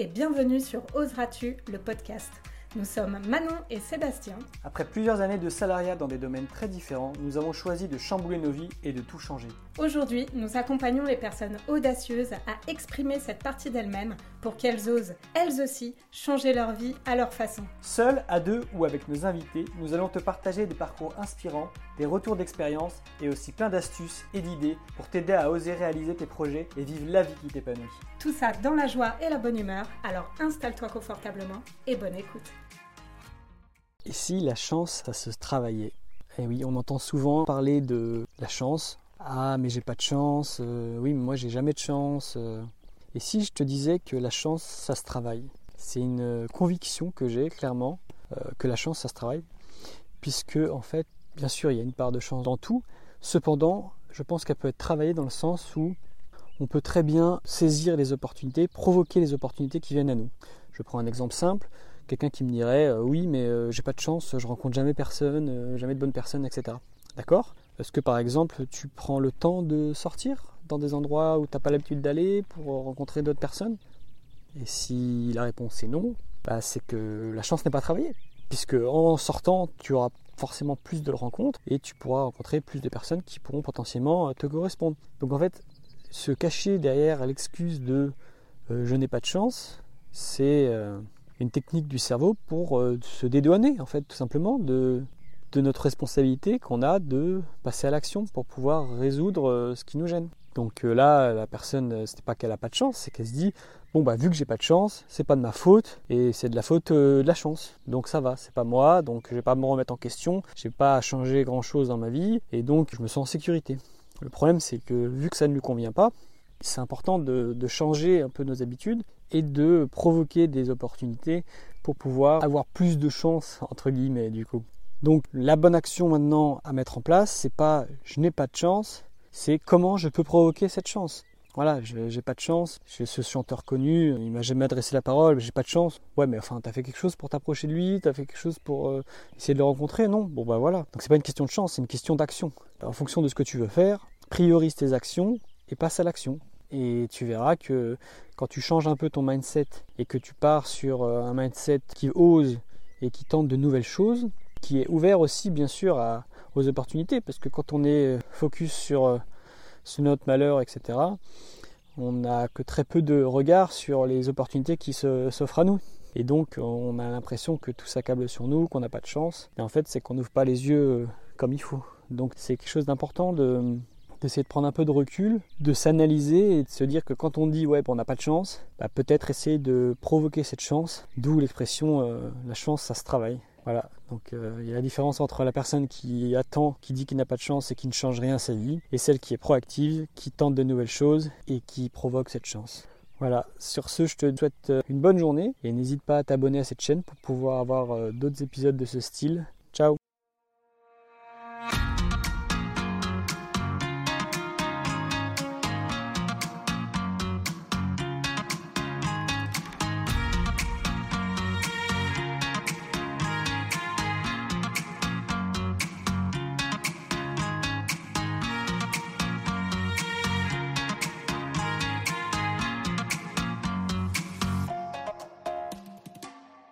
et bienvenue sur Oseras-tu, le podcast. Nous sommes Manon et Sébastien. Après plusieurs années de salariat dans des domaines très différents, nous avons choisi de chambouler nos vies et de tout changer. Aujourd'hui, nous accompagnons les personnes audacieuses à exprimer cette partie d'elles-mêmes pour qu'elles osent, elles aussi, changer leur vie à leur façon. Seuls, à deux ou avec nos invités, nous allons te partager des parcours inspirants, des retours d'expérience et aussi plein d'astuces et d'idées pour t'aider à oser réaliser tes projets et vivre la vie qui t'épanouit. Tout ça dans la joie et la bonne humeur, alors installe-toi confortablement et bonne écoute. Et si la chance, ça se travaillait? Eh oui, on entend souvent parler de la chance. Ah, mais j'ai pas de chance. euh, oui, mais moi j'ai jamais de chance. euh. Et si je te disais que la chance, ça se travaille? C'est une euh, conviction que j'ai clairement, que la chance, ça se travaille. Puisque, en fait, bien sûr, il y a une part de chance dans tout. Cependant, je pense qu'elle peut être travaillée dans le sens où on peut très bien saisir les opportunités, provoquer les opportunités qui viennent à nous. Je prends un exemple simple quelqu'un qui me dirait euh, oui mais euh, j'ai pas de chance, je rencontre jamais personne, euh, jamais de bonnes personnes, etc. D'accord? Est-ce que par exemple tu prends le temps de sortir dans des endroits où t'as pas l'habitude d'aller pour rencontrer d'autres personnes? Et si la réponse est non, bah, c'est que la chance n'est pas travaillée. Puisque en sortant, tu auras forcément plus de rencontres et tu pourras rencontrer plus de personnes qui pourront potentiellement te correspondre. Donc en fait, se cacher derrière l'excuse de je n'ai pas de chance, c'est une technique du cerveau pour euh, se dédouaner, en fait, tout simplement, de, notre responsabilité qu'on a de passer à l'action pour pouvoir résoudre euh, ce qui nous gêne. Donc euh, là, la personne, c'est pas qu'elle a pas de chance, c'est qu'elle se dit bon bah vu que j'ai pas de chance, c'est pas de ma faute et c'est de la faute de la chance. Donc ça va, c'est pas moi, donc je vais pas me remettre en question, j'ai pas à changer grand chose dans ma vie et donc je me sens en sécurité. Le problème, c'est que vu que ça ne lui convient pas, c'est important de, changer un peu nos habitudes et de provoquer des opportunités pour pouvoir avoir plus de chance entre guillemets du coup. Donc la bonne action maintenant à mettre en place, c'est pas je n'ai pas de chance, c'est comment je peux provoquer cette chance? Voilà, j'ai pas de chance, j'ai ce chanteur connu, il m'a jamais adressé la parole, j'ai pas de chance. Ouais, mais enfin, t'as fait quelque chose pour t'approcher de lui, t'as fait quelque chose pour euh, essayer de le rencontrer, non? Bon bah voilà. Donc c'est pas une question de chance, c'est une question d'action. En fonction de ce que tu veux faire, priorise tes actions et passe à l'action. Et tu verras que quand tu changes un peu ton mindset et que tu pars sur euh, un mindset qui ose et qui tente de nouvelles choses, qui est ouvert aussi bien sûr aux opportunités, parce que quand on est focus sur, euh, sur notre malheur, etc., on n'a que très peu de regard sur les opportunités qui s'offrent à nous. Et donc on a l'impression que tout s'accable sur nous, qu'on n'a pas de chance. Et en fait c'est qu'on n'ouvre pas les yeux euh, comme il faut. Donc c'est quelque chose d'important de, d'essayer de prendre un peu de recul, de s'analyser et de se dire que quand on dit ouais, bah, on n'a pas de chance, bah, peut-être essayer de provoquer cette chance, d'où l'expression euh, la chance ça se travaille. Voilà, donc euh, il y a la différence entre la personne qui attend, qui dit qu'il n'a pas de chance et qui ne change rien sa vie, et celle qui est proactive, qui tente de nouvelles choses et qui provoque cette chance. Voilà, sur ce, je te souhaite euh, une bonne journée et n'hésite pas à t'abonner à cette chaîne pour pouvoir avoir d'autres épisodes de ce style